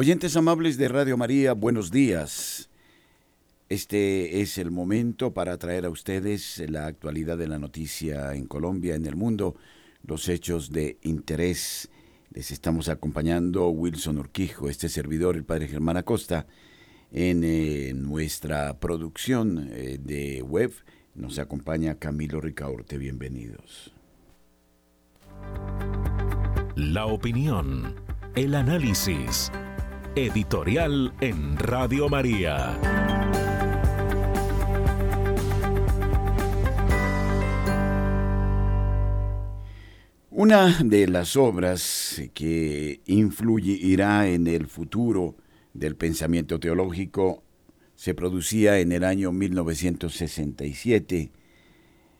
Oyentes amables de Radio María, buenos días. Este es el momento para traer a ustedes la actualidad de la noticia en Colombia, en el mundo, los hechos de interés. Les estamos acompañando Wilson Urquijo, este servidor, el padre Germán Acosta, en eh, nuestra producción eh, de web. Nos acompaña Camilo Ricaurte. Bienvenidos. La opinión, el análisis Editorial en Radio María. Una de las obras que influirá en el futuro del pensamiento teológico se producía en el año 1967.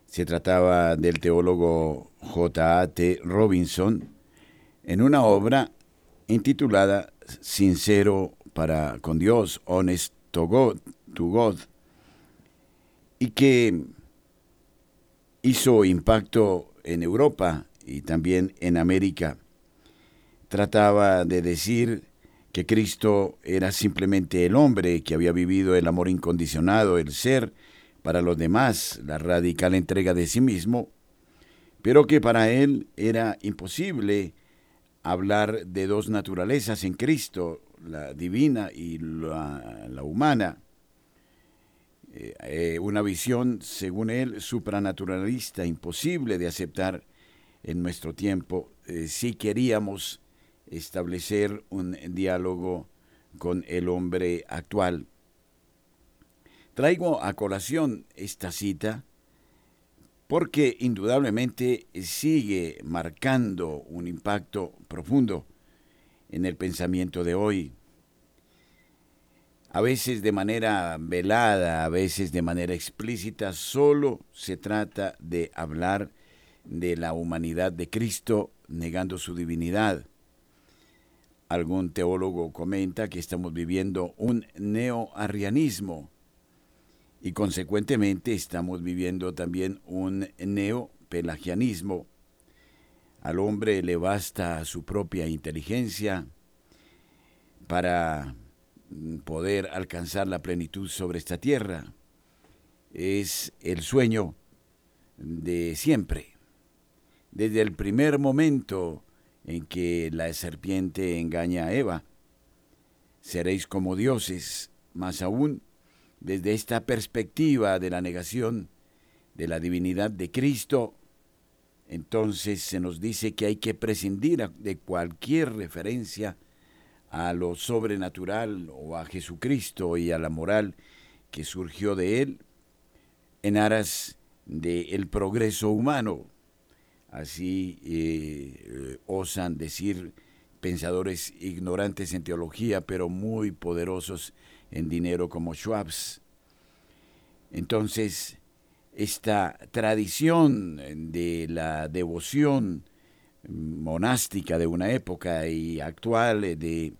Se trataba del teólogo J.A.T. Robinson en una obra intitulada Sincero para con Dios, honest to God, to God, y que hizo impacto en Europa y también en América. Trataba de decir que Cristo era simplemente el hombre que había vivido el amor incondicionado, el ser para los demás, la radical entrega de sí mismo, pero que para él era imposible hablar de dos naturalezas en Cristo, la divina y la, humana. Eh, eh, una visión, según él, supranaturalista, imposible de aceptar en nuestro tiempo eh, si queríamos establecer un diálogo con el hombre actual. Traigo a colación esta cita porque indudablemente sigue marcando un impacto profundo en el pensamiento de hoy. A veces de manera velada, a veces de manera explícita, solo se trata de hablar de la humanidad de Cristo negando su divinidad. Algún teólogo comenta que estamos viviendo un neoarrianismo y consecuentemente estamos viviendo también un neopelagianismo. Al hombre le basta su propia inteligencia para poder alcanzar la plenitud sobre esta tierra. Es el sueño de siempre. Desde el primer momento en que la serpiente engaña a Eva, seréis como dioses, más aún desde esta perspectiva de la negación de la divinidad de Cristo, entonces se nos dice que hay que prescindir de cualquier referencia a lo sobrenatural o a Jesucristo y a la moral que surgió de él en aras del progreso humano. Así eh, osan decir pensadores ignorantes en teología, pero muy poderosos en dinero como Schwab's. Entonces, esta tradición de la devoción monástica de una época y actual de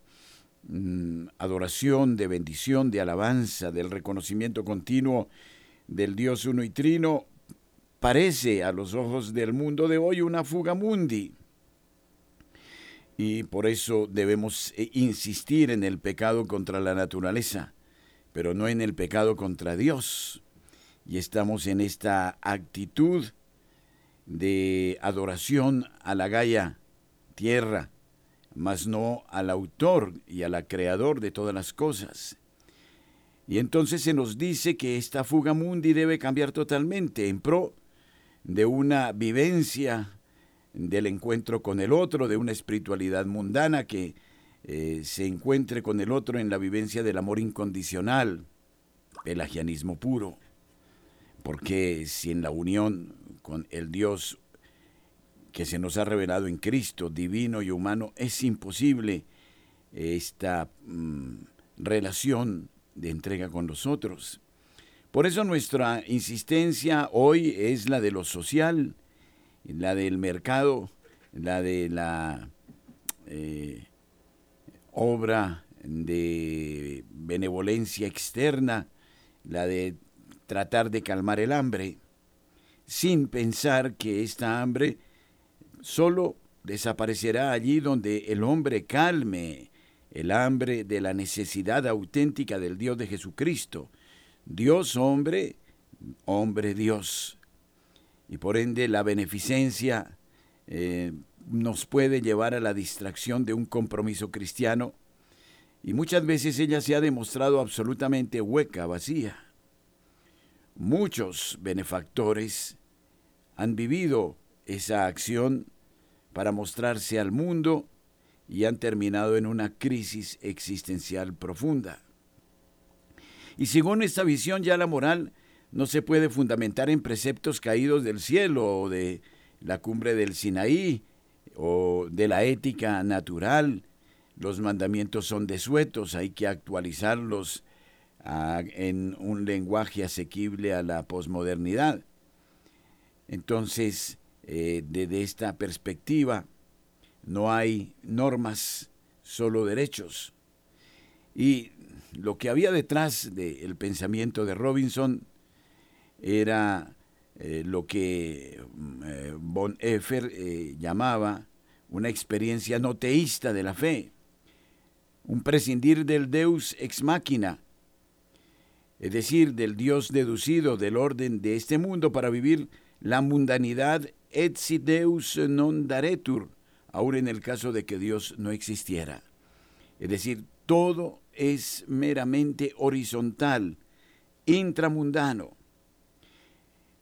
mm, adoración, de bendición, de alabanza, del reconocimiento continuo del Dios uno y trino, parece a los ojos del mundo de hoy una fuga mundi y por eso debemos eh, insistir en el pecado contra la naturaleza, pero no en el pecado contra Dios. Y estamos en esta actitud de adoración a la Gaia, tierra, mas no al autor y al creador de todas las cosas. Y entonces se nos dice que esta fuga mundi debe cambiar totalmente en pro de una vivencia del encuentro con el otro, de una espiritualidad mundana que eh, se encuentre con el otro en la vivencia del amor incondicional, el agianismo puro. Porque si en la unión con el Dios que se nos ha revelado en Cristo, divino y humano, es imposible esta mm, relación de entrega con los otros. Por eso nuestra insistencia hoy es la de lo social, la del mercado, la de la eh, obra de benevolencia externa, la de tratar de calmar el hambre, sin pensar que esta hambre solo desaparecerá allí donde el hombre calme el hambre de la necesidad auténtica del Dios de Jesucristo, Dios hombre, hombre Dios. Y por ende la beneficencia eh, nos puede llevar a la distracción de un compromiso cristiano y muchas veces ella se ha demostrado absolutamente hueca, vacía. Muchos benefactores han vivido esa acción para mostrarse al mundo y han terminado en una crisis existencial profunda. Y según esta visión ya la moral no se puede fundamentar en preceptos caídos del cielo o de la cumbre del Sinaí o de la ética natural. Los mandamientos son desuetos, hay que actualizarlos ah, en un lenguaje asequible a la posmodernidad. Entonces, eh, desde esta perspectiva, no hay normas, solo derechos. Y lo que había detrás del pensamiento de Robinson era eh, lo que mm, eh, von Effer eh, llamaba una experiencia no teísta de la fe, un prescindir del Deus ex machina, es decir, del Dios deducido del orden de este mundo para vivir la mundanidad et si Deus non daretur, aun en el caso de que Dios no existiera. Es decir, todo es meramente horizontal, intramundano.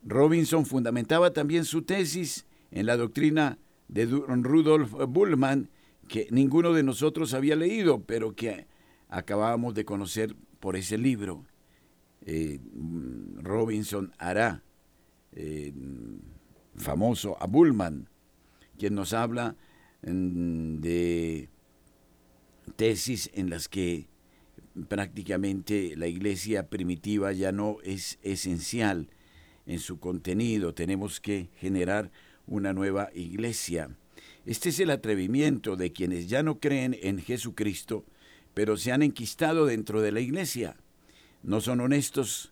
Robinson fundamentaba también su tesis en la doctrina de Rudolf Bullman, que ninguno de nosotros había leído, pero que acabábamos de conocer por ese libro. Eh, Robinson hará eh, famoso a Bullman, quien nos habla mm, de tesis en las que prácticamente la iglesia primitiva ya no es esencial en su contenido, tenemos que generar una nueva iglesia. Este es el atrevimiento de quienes ya no creen en Jesucristo, pero se han enquistado dentro de la iglesia. No son honestos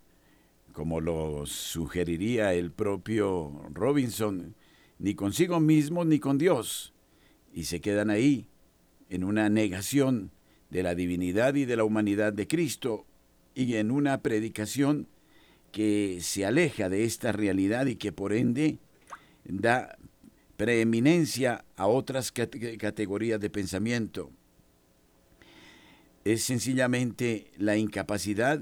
como lo sugeriría el propio Robinson, ni consigo mismo ni con Dios, y se quedan ahí, en una negación de la divinidad y de la humanidad de Cristo, y en una predicación que se aleja de esta realidad y que por ende da preeminencia a otras categorías de pensamiento. Es sencillamente la incapacidad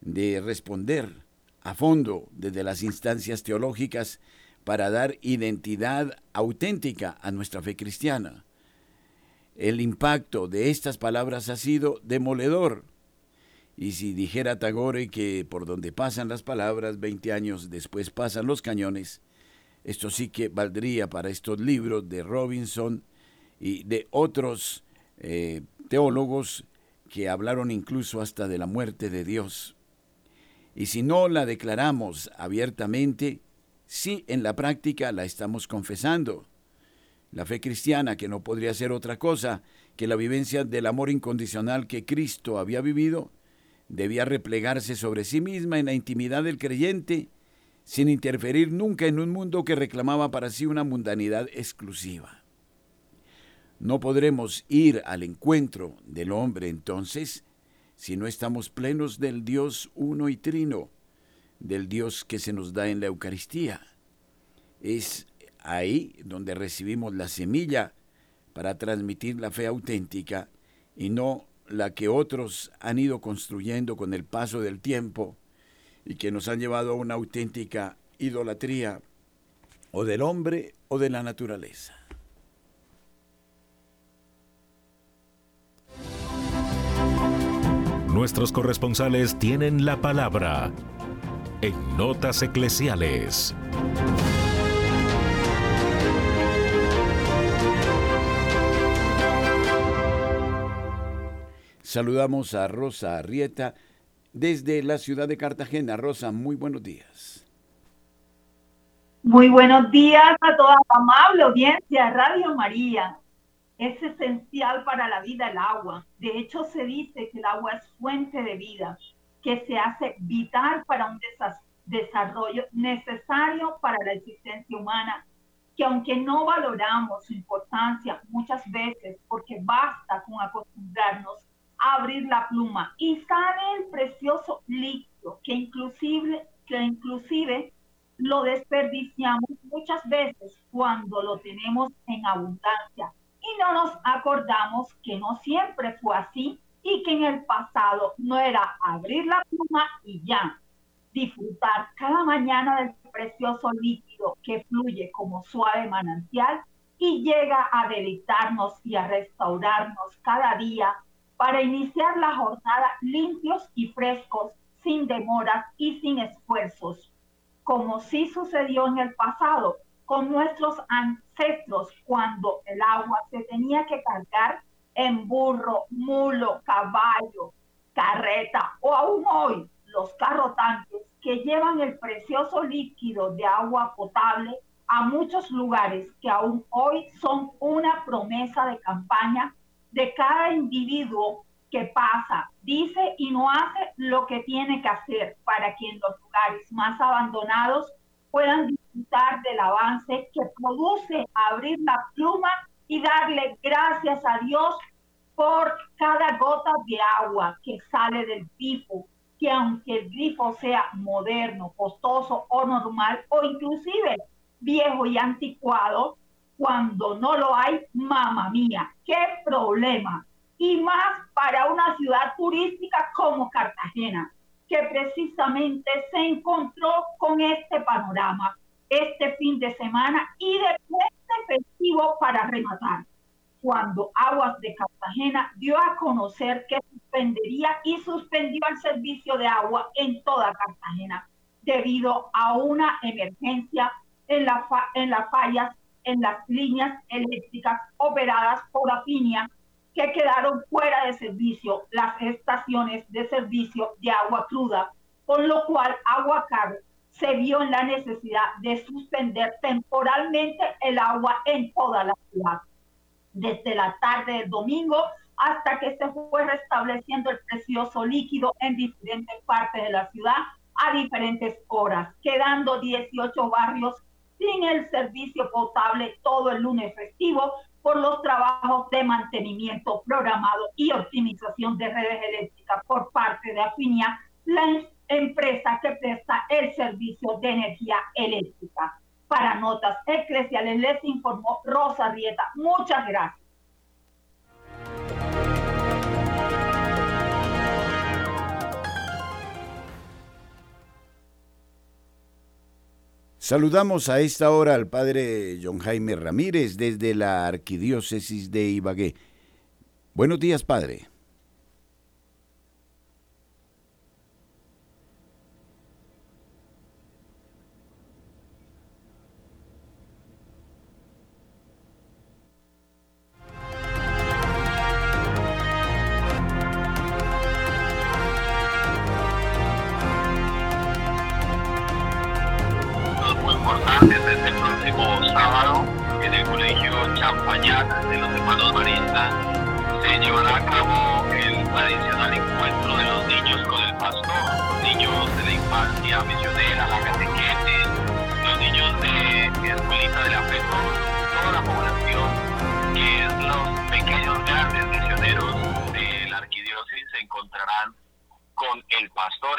de responder a fondo desde las instancias teológicas para dar identidad auténtica a nuestra fe cristiana. El impacto de estas palabras ha sido demoledor. Y si dijera Tagore que por donde pasan las palabras, 20 años después pasan los cañones, esto sí que valdría para estos libros de Robinson y de otros eh, teólogos que hablaron incluso hasta de la muerte de Dios. Y si no la declaramos abiertamente, sí en la práctica la estamos confesando. La fe cristiana, que no podría ser otra cosa que la vivencia del amor incondicional que Cristo había vivido, debía replegarse sobre sí misma en la intimidad del creyente, sin interferir nunca en un mundo que reclamaba para sí una mundanidad exclusiva. No podremos ir al encuentro del hombre entonces si no estamos plenos del Dios uno y trino, del Dios que se nos da en la Eucaristía. Es ahí donde recibimos la semilla para transmitir la fe auténtica y no la que otros han ido construyendo con el paso del tiempo y que nos han llevado a una auténtica idolatría o del hombre o de la naturaleza. Nuestros corresponsales tienen la palabra en Notas Eclesiales. Saludamos a Rosa Arrieta desde la ciudad de Cartagena. Rosa, muy buenos días. Muy buenos días a toda la amable audiencia de Radio María es esencial para la vida el agua. De hecho, se dice que el agua es fuente de vida, que se hace vital para un desarrollo necesario para la existencia humana que aunque no valoramos su importancia muchas veces, porque basta con acostumbrarnos abrir la pluma. Y sale el precioso líquido que inclusive, que inclusive lo desperdiciamos muchas veces cuando lo tenemos en abundancia. Y no nos acordamos que no siempre fue así y que en el pasado no era abrir la pluma y ya, disfrutar cada mañana del precioso líquido que fluye como suave manantial y llega a deleitarnos y a restaurarnos cada día para iniciar la jornada limpios y frescos, sin demoras y sin esfuerzos, como sí sucedió en el pasado con nuestros ancestros cuando el agua se tenía que cargar en burro, mulo, caballo, carreta o aún hoy los carrotantes que llevan el precioso líquido de agua potable a muchos lugares que aún hoy son una promesa de campaña de cada individuo que pasa, dice y no hace lo que tiene que hacer para que en los lugares más abandonados puedan disfrutar del avance que produce abrir la pluma y darle gracias a Dios por cada gota de agua que sale del grifo, que aunque el grifo sea moderno, costoso o normal, o inclusive viejo y anticuado, cuando no lo hay, mamá mía, qué problema. Y más para una ciudad turística como Cartagena, que precisamente se encontró con este panorama este fin de semana y de puente festivo para rematar, cuando Aguas de Cartagena dio a conocer que suspendería y suspendió el servicio de agua en toda Cartagena debido a una emergencia en, la en las fallas en las líneas eléctricas operadas por Afinia que quedaron fuera de servicio las estaciones de servicio de agua cruda, con lo cual Aguacar se vio en la necesidad de suspender temporalmente el agua en toda la ciudad. Desde la tarde del domingo hasta que se fue restableciendo el precioso líquido en diferentes partes de la ciudad a diferentes horas, quedando 18 barrios sin el servicio potable todo el lunes festivo por los trabajos de mantenimiento programado y optimización de redes eléctricas por parte de Afinia, la empresa que presta el servicio de energía eléctrica. Para notas eclesiales les informó Rosa Rieta. Muchas gracias. Saludamos a esta hora al padre John Jaime Ramírez desde la Arquidiócesis de Ibagué. Buenos días, padre.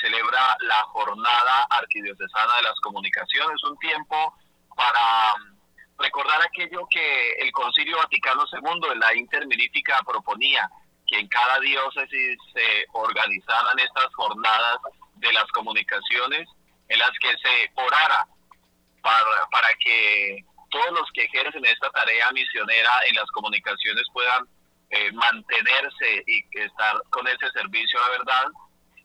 celebra la jornada arquidiocesana de las comunicaciones, un tiempo para recordar aquello que el Concilio Vaticano II en la Interminífica proponía, que en cada diócesis se organizaran estas jornadas de las comunicaciones en las que se orara para, para que todos los que ejercen esta tarea misionera en las comunicaciones puedan eh, mantenerse y estar con ese servicio la verdad,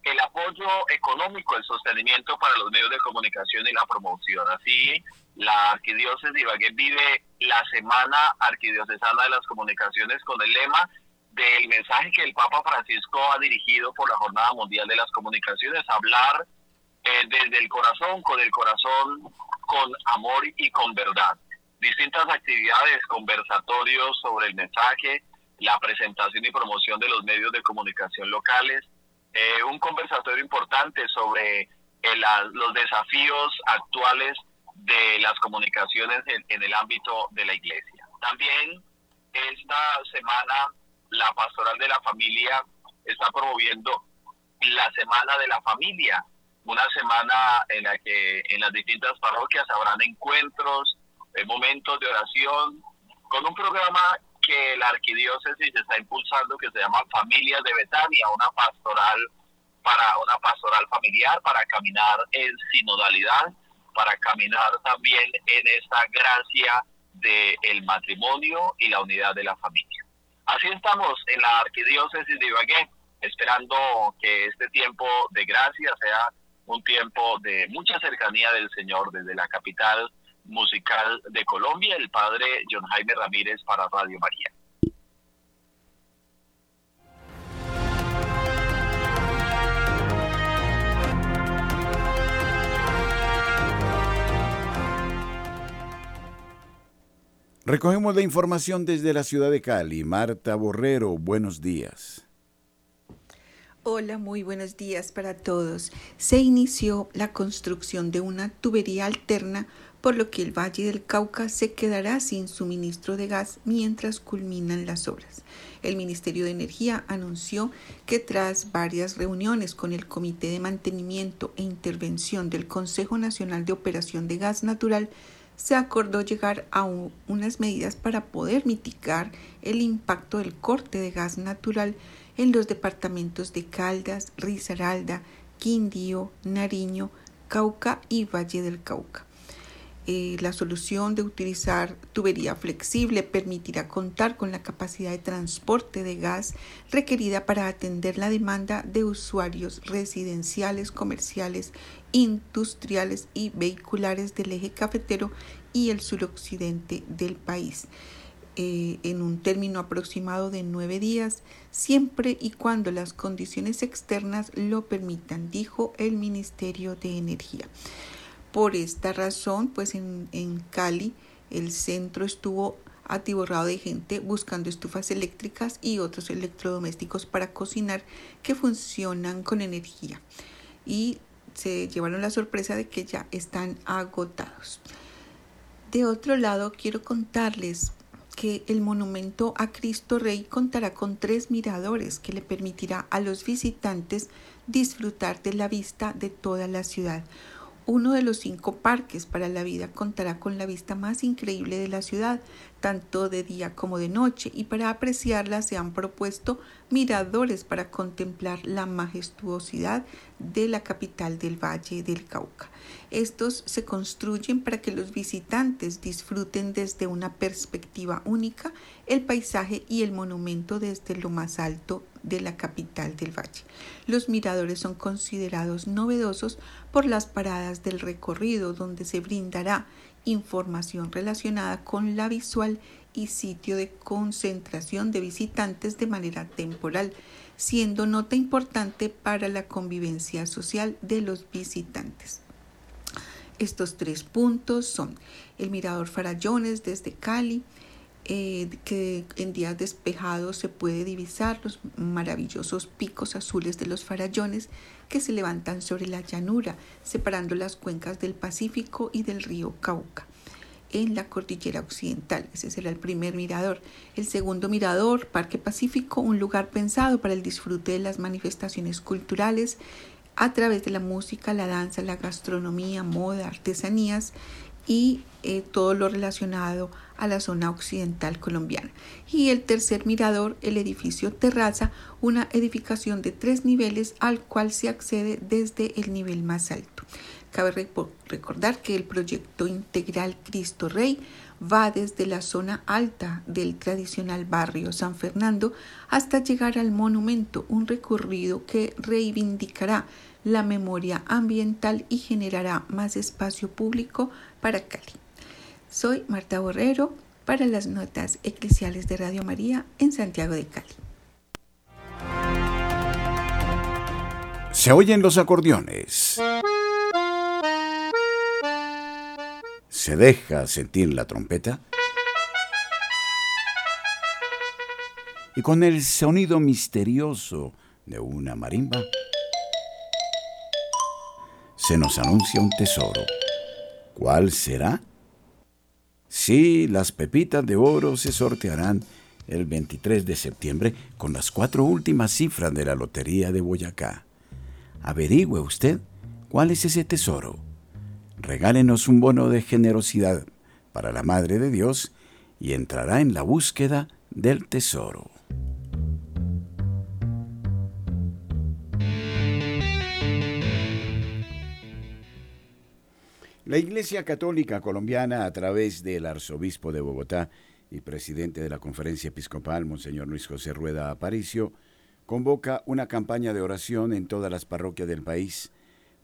el apoyo económico, el sostenimiento para los medios de comunicación y la promoción. Así, la Arquidiócesis de Ibagué vive la Semana Arquidiocesana de las Comunicaciones con el lema del mensaje que el Papa Francisco ha dirigido por la Jornada Mundial de las Comunicaciones, hablar eh, desde el corazón, con el corazón, con amor y con verdad. Distintas actividades, conversatorios sobre el mensaje, la presentación y promoción de los medios de comunicación locales, eh, un conversatorio importante sobre eh, los desafíos actuales de las comunicaciones en, el ámbito de la iglesia. También esta semana la pastoral de la familia está promoviendo la semana de la familia, una semana en la que en las distintas parroquias habrán encuentros, eh, momentos de oración, con un programa que la arquidiócesis está impulsando que se llama Familias de Betania, una pastoral para una pastoral familiar, para caminar en sinodalidad, para caminar también en esta gracia del matrimonio y la unidad de la familia. Así estamos en la arquidiócesis de Ibagué, esperando que este tiempo de gracia sea un tiempo de mucha cercanía del Señor desde la capital musical de Colombia, el padre John Jaime Ramírez para Radio María. Recogemos la información desde la ciudad de Cali. Marta Borrero, buenos días. Hola, muy buenos días para todos. Se inició la construcción de una tubería alterna por lo que el Valle del Cauca se quedará sin suministro de gas mientras culminan las obras. El Ministerio de Energía anunció que tras varias reuniones con el Comité de Mantenimiento e Intervención del Consejo Nacional de Operación de Gas Natural, se acordó llegar a unas medidas para poder mitigar el impacto del corte de gas natural en los departamentos de Caldas, Risaralda, Quindío, Nariño, Cauca y Valle del Cauca. Eh, la solución de utilizar tubería flexible permitirá contar con la capacidad de transporte de gas requerida para atender la demanda de usuarios residenciales, comerciales, industriales y vehiculares del eje cafetero y el suroccidente del país. Eh, en un término aproximado de nueve días, siempre y cuando las condiciones externas lo permitan, dijo el Ministerio de Energía. Por esta razón, pues en, Cali el centro estuvo atiborrado de gente buscando estufas eléctricas y otros electrodomésticos para cocinar que funcionan con energía. Y se llevaron la sorpresa de que ya están agotados. De otro lado, quiero contarles que el monumento a Cristo Rey contará con tres miradores que le permitirá a los visitantes disfrutar de la vista de toda la ciudad. Uno de los cinco parques para la vida contará con la vista más increíble de la ciudad, tanto de día como de noche, y para apreciarla se han propuesto miradores para contemplar la majestuosidad de la capital del Valle del Cauca. Estos se construyen para que los visitantes disfruten desde una perspectiva única el paisaje y el monumento desde lo más alto de la capital del valle. Los miradores son considerados novedosos por las paradas del recorrido donde se brindará información relacionada con la visual y sitio de concentración de visitantes de manera temporal, siendo nota importante para la convivencia social de los visitantes. Estos tres puntos son el Mirador Farallones desde Cali, eh, que en días despejados se puede divisar los maravillosos picos azules de los farallones que se levantan sobre la llanura, separando las cuencas del Pacífico y del río Cauca en la cordillera occidental. Ese será el primer mirador. El segundo mirador, Parque Pacífico, un lugar pensado para el disfrute de las manifestaciones culturales a través de la música, la danza, la gastronomía, moda, artesanías y eh, todo lo relacionado a la zona occidental colombiana. Y el tercer mirador, el edificio Terraza, una edificación de tres niveles al cual se accede desde el nivel más alto. Cabe recordar que el proyecto integral Cristo Rey va desde la zona alta del tradicional barrio San Fernando hasta llegar al monumento, un recorrido que reivindicará la memoria ambiental y generará más espacio público para Cali. Soy Marta Borrero para las notas eclesiales de Radio María en Santiago de Cali. Se oyen los acordeones. Se deja sentir la trompeta. Y con el sonido misterioso de una marimba, se nos anuncia un tesoro. ¿Cuál será? Sí, las pepitas de oro se sortearán el 23 de septiembre con las cuatro últimas cifras de la Lotería de Boyacá. Averigüe usted cuál es ese tesoro. Regálenos un bono de generosidad para la Madre de Dios y entrará en la búsqueda del tesoro. La Iglesia Católica Colombiana, a través del Arzobispo de Bogotá y presidente de la Conferencia Episcopal, Monseñor Luis José Rueda Aparicio, convoca una campaña de oración en todas las parroquias del país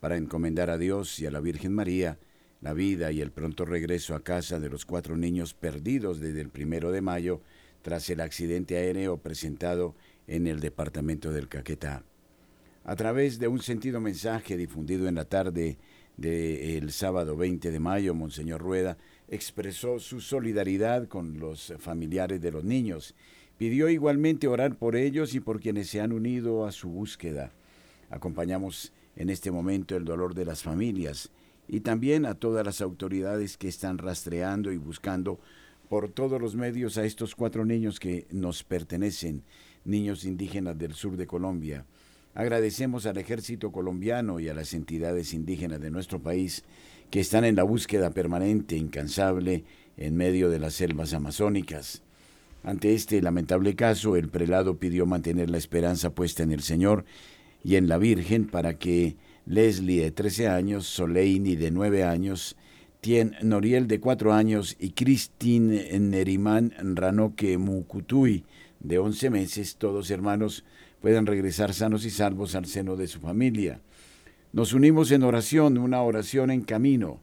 para encomendar a Dios y a la Virgen María la vida y el pronto regreso a casa de los cuatro niños perdidos desde el primero de mayo tras el accidente aéreo presentado en el departamento del Caquetá. A través de un sentido mensaje difundido en la tarde del sábado 20 de mayo, Monseñor Rueda expresó su solidaridad con los familiares de los niños Pidió igualmente orar por ellos y por quienes se han unido a su búsqueda. Acompañamos en este momento el dolor de las familias y también a todas las autoridades que están rastreando y buscando por todos los medios a estos cuatro niños que nos pertenecen, niños indígenas del sur de Colombia. Agradecemos al ejército colombiano y a las entidades indígenas de nuestro país que están en la búsqueda permanente, incansable, en medio de las selvas amazónicas. Ante este lamentable caso, el prelado pidió mantener la esperanza puesta en el Señor y en la Virgen para que Leslie, de 13 años, Soleini, de 9 años, Tien Noriel, de 4 años, y Christine Neriman Ranoque Mukutui, de 11 meses, todos hermanos, puedan regresar sanos y salvos al seno de su familia. Nos unimos en oración, una oración en camino,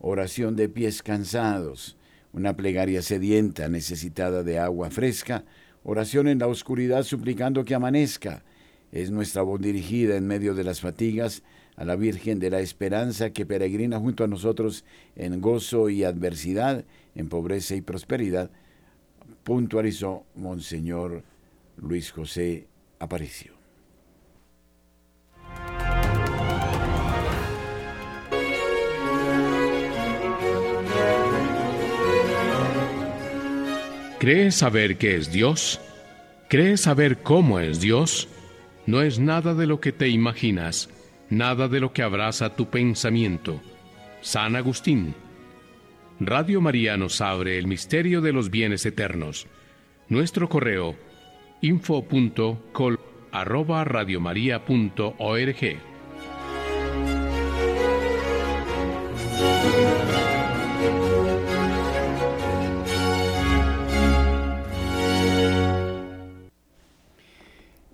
oración de pies cansados, una plegaria sedienta, necesitada de agua fresca, oración en la oscuridad suplicando que amanezca. Es nuestra voz dirigida en medio de las fatigas a la Virgen de la Esperanza que peregrina junto a nosotros en gozo y adversidad, en pobreza y prosperidad, puntualizó Monseñor Luis José Aparicio. ¿Crees saber qué es Dios? ¿Crees saber cómo es Dios? No es nada de lo que te imaginas, nada de lo que abraza tu pensamiento. San Agustín. Radio María nos abre el misterio de los bienes eternos. Nuestro correo info.col arroba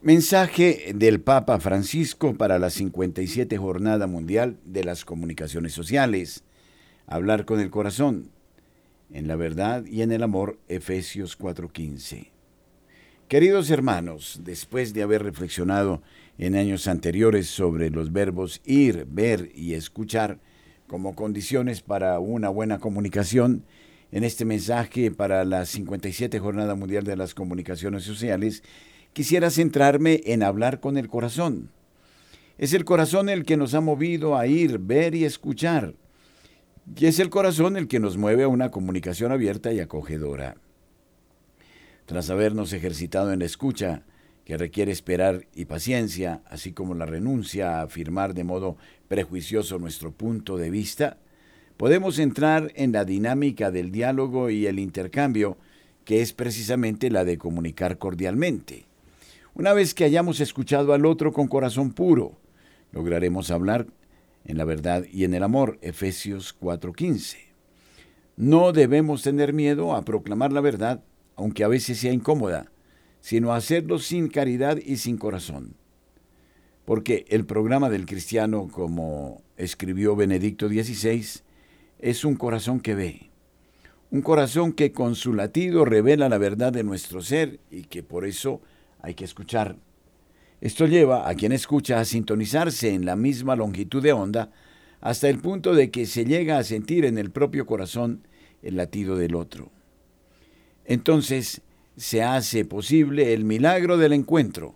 Mensaje del Papa Francisco para la 57 Jornada Mundial de las Comunicaciones Sociales. Hablar con el corazón. En la verdad y en el amor, Efesios 4:15. Queridos hermanos, después de haber reflexionado en años anteriores sobre los verbos ir, ver y escuchar como condiciones para una buena comunicación, en este mensaje para la 57 Jornada Mundial de las Comunicaciones Sociales, quisiera centrarme en hablar con el corazón. Es el corazón el que nos ha movido a ir, ver y escuchar. Y es el corazón el que nos mueve a una comunicación abierta y acogedora. Tras habernos ejercitado en la escucha, que requiere esperar y paciencia, así como la renuncia a afirmar de modo prejuicioso nuestro punto de vista, podemos entrar en la dinámica del diálogo y el intercambio, que es precisamente la de comunicar cordialmente. Una vez que hayamos escuchado al otro con corazón puro, lograremos hablar en la verdad y en el amor. Efesios 4:15. No debemos tener miedo a proclamar la verdad, aunque a veces sea incómoda, sino hacerlo sin caridad y sin corazón. Porque el programa del cristiano, como escribió Benedicto XVI, es un corazón que ve, un corazón que con su latido revela la verdad de nuestro ser y que por eso hay que escuchar. Esto lleva a quien escucha a sintonizarse en la misma longitud de onda hasta el punto de que se llega a sentir en el propio corazón el latido del otro. Entonces se hace posible el milagro del encuentro,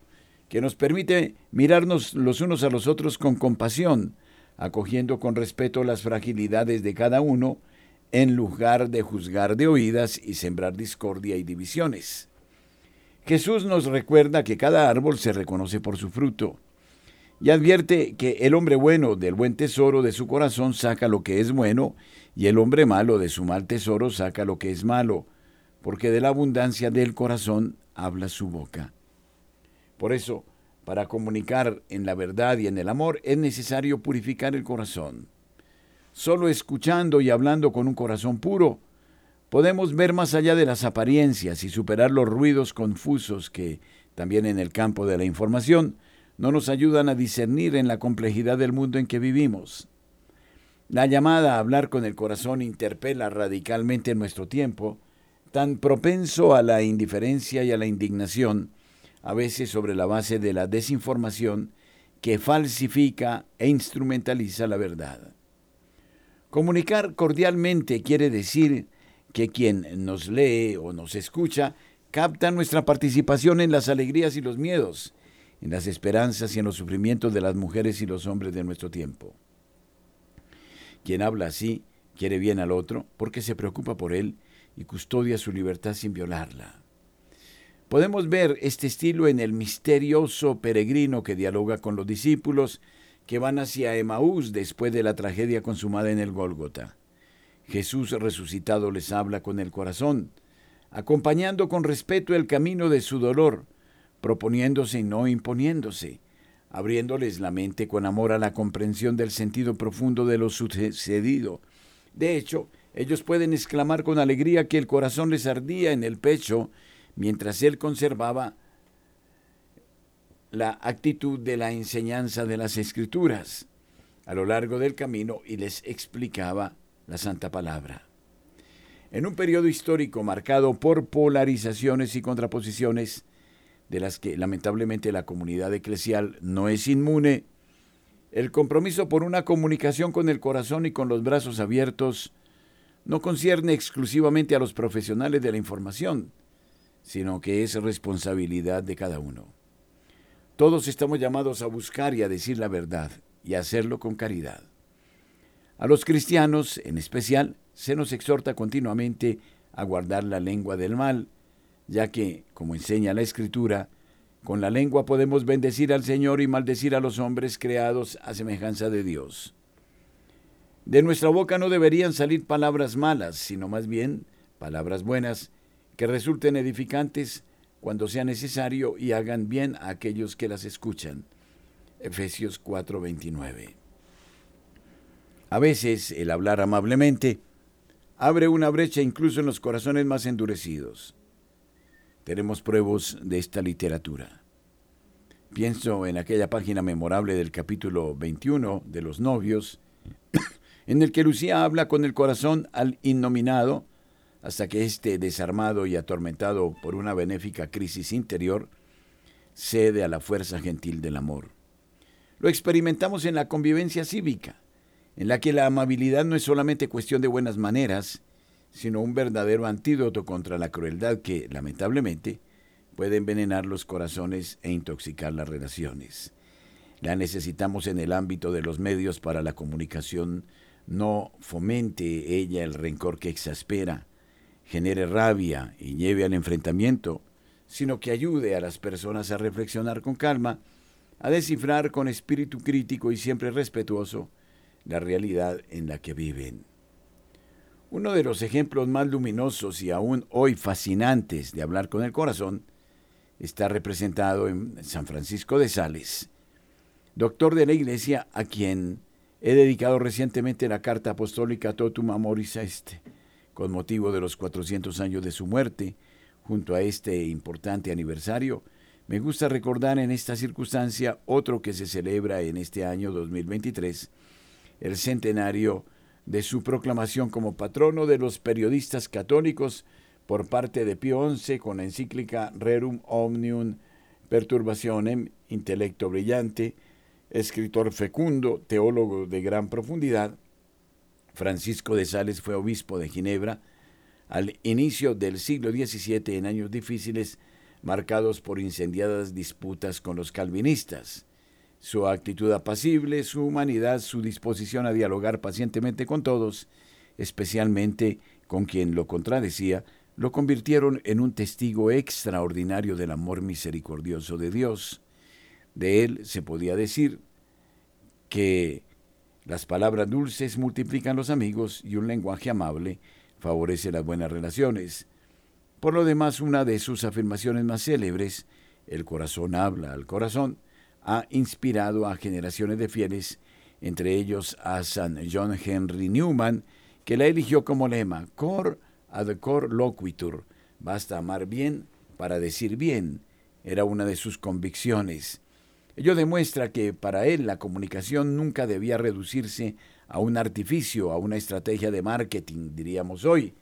que nos permite mirarnos los unos a los otros con compasión, acogiendo con respeto las fragilidades de cada uno, en lugar de juzgar de oídas y sembrar discordia y divisiones. Jesús nos recuerda que cada árbol se reconoce por su fruto, y advierte que el hombre bueno del buen tesoro de su corazón saca lo que es bueno, y el hombre malo de su mal tesoro saca lo que es malo, porque de la abundancia del corazón habla su boca. Por eso, para comunicar en la verdad y en el amor es necesario purificar el corazón. Solo escuchando y hablando con un corazón puro, podemos ver más allá de las apariencias y superar los ruidos confusos que, también en el campo de la información, no nos ayudan a discernir en la complejidad del mundo en que vivimos. La llamada a hablar con el corazón interpela radicalmente en nuestro tiempo, tan propenso a la indiferencia y a la indignación, a veces sobre la base de la desinformación que falsifica e instrumentaliza la verdad. Comunicar cordialmente quiere decir que quien nos lee o nos escucha capta nuestra participación en las alegrías y los miedos, en las esperanzas y en los sufrimientos de las mujeres y los hombres de nuestro tiempo. Quien habla así quiere bien al otro porque se preocupa por él y custodia su libertad sin violarla. Podemos ver este estilo en el misterioso peregrino que dialoga con los discípulos que van hacia Emaús después de la tragedia consumada en el Gólgota. Jesús resucitado les habla con el corazón, acompañando con respeto el camino de su dolor, proponiéndose y no imponiéndose, abriéndoles la mente con amor a la comprensión del sentido profundo de lo sucedido. De hecho, ellos pueden exclamar con alegría que el corazón les ardía en el pecho mientras él conservaba la actitud de la enseñanza de las escrituras a lo largo del camino y les explicaba la santa palabra. En un periodo histórico marcado por polarizaciones y contraposiciones, de las que lamentablemente la comunidad eclesial no es inmune, el compromiso por una comunicación con el corazón y con los brazos abiertos no concierne exclusivamente a los profesionales de la información, sino que es responsabilidad de cada uno. Todos estamos llamados a buscar y a decir la verdad y a hacerlo con caridad. A los cristianos, en especial, se nos exhorta continuamente a guardar la lengua del mal, ya que, como enseña la Escritura, con la lengua podemos bendecir al Señor y maldecir a los hombres creados a semejanza de Dios. De nuestra boca no deberían salir palabras malas, sino más bien palabras buenas, que resulten edificantes cuando sea necesario y hagan bien a aquellos que las escuchan. Efesios 4:29. A veces el hablar amablemente abre una brecha incluso en los corazones más endurecidos. Tenemos pruebas de esta literatura. Pienso en aquella página memorable del capítulo 21 de los novios, en el que Lucía habla con el corazón al innominado, hasta que éste, desarmado y atormentado por una benéfica crisis interior, cede a la fuerza gentil del amor. Lo experimentamos en la convivencia cívica, en la que la amabilidad no es solamente cuestión de buenas maneras, sino un verdadero antídoto contra la crueldad que, lamentablemente, puede envenenar los corazones e intoxicar las relaciones. La necesitamos en el ámbito de los medios para la comunicación no fomente ella el rencor que exaspera, genere rabia y lleve al enfrentamiento, sino que ayude a las personas a reflexionar con calma, a descifrar con espíritu crítico y siempre respetuoso la realidad en la que viven. Uno de los ejemplos más luminosos y aún hoy fascinantes de hablar con el corazón está representado en San Francisco de Sales, doctor de la Iglesia a quien He dedicado recientemente la carta apostólica Totum Amoris Este, con motivo de los 400 años de su muerte, junto a este importante aniversario, me gusta recordar en esta circunstancia otro que se celebra en este año 2023, el centenario de su proclamación como patrono de los periodistas católicos por parte de Pío XI con la encíclica Rerum Omnium Perturbationem, intelecto brillante, escritor fecundo, teólogo de gran profundidad, Francisco de Sales fue obispo de Ginebra al inicio del siglo XVII en años difíciles marcados por incendiadas disputas con los calvinistas. Su actitud apacible, su humanidad, su disposición a dialogar pacientemente con todos, especialmente con quien lo contradecía, lo convirtieron en un testigo extraordinario del amor misericordioso de Dios. De él se podía decir que las palabras dulces multiplican los amigos y un lenguaje amable favorece las buenas relaciones. Por lo demás, una de sus afirmaciones más célebres, el corazón habla al corazón, ha inspirado a generaciones de fieles, entre ellos a San John Henry Newman, que la eligió como lema, cor ad cor loquitur, basta amar bien para decir bien, era una de sus convicciones. Ello demuestra que para él la comunicación nunca debía reducirse a un artificio, a una estrategia de marketing, diríamos hoy,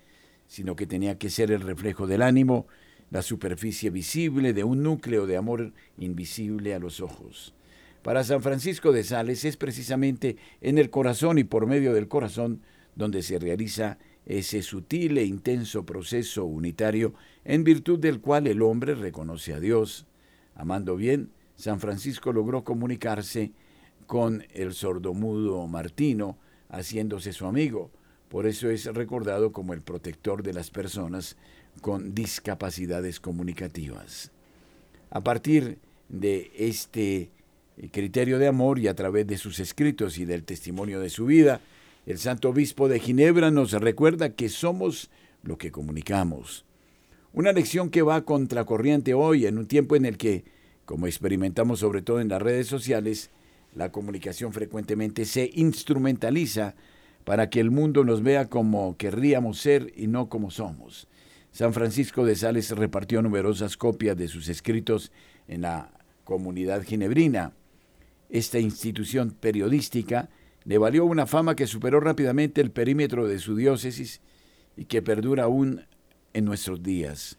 sino que tenía que ser el reflejo del ánimo, la superficie visible de un núcleo de amor invisible a los ojos. Para San Francisco de Sales es precisamente en el corazón y por medio del corazón donde se realiza ese sutil e intenso proceso unitario en virtud del cual el hombre reconoce a Dios. Amando bien, San Francisco logró comunicarse con el sordomudo Martino, haciéndose su amigo, por eso es recordado como el protector de las personas con discapacidades comunicativas. A partir de este criterio de amor y a través de sus escritos y del testimonio de su vida, el Santo Obispo de Ginebra nos recuerda que somos lo que comunicamos. Una lección que va contracorriente hoy en un tiempo en el que, como experimentamos sobre todo en las redes sociales, la comunicación frecuentemente se instrumentaliza para que el mundo nos vea como querríamos ser y no como somos. San Francisco de Sales repartió numerosas copias de sus escritos en la comunidad ginebrina. Esta institución periodística le valió una fama que superó rápidamente el perímetro de su diócesis y que perdura aún en nuestros días.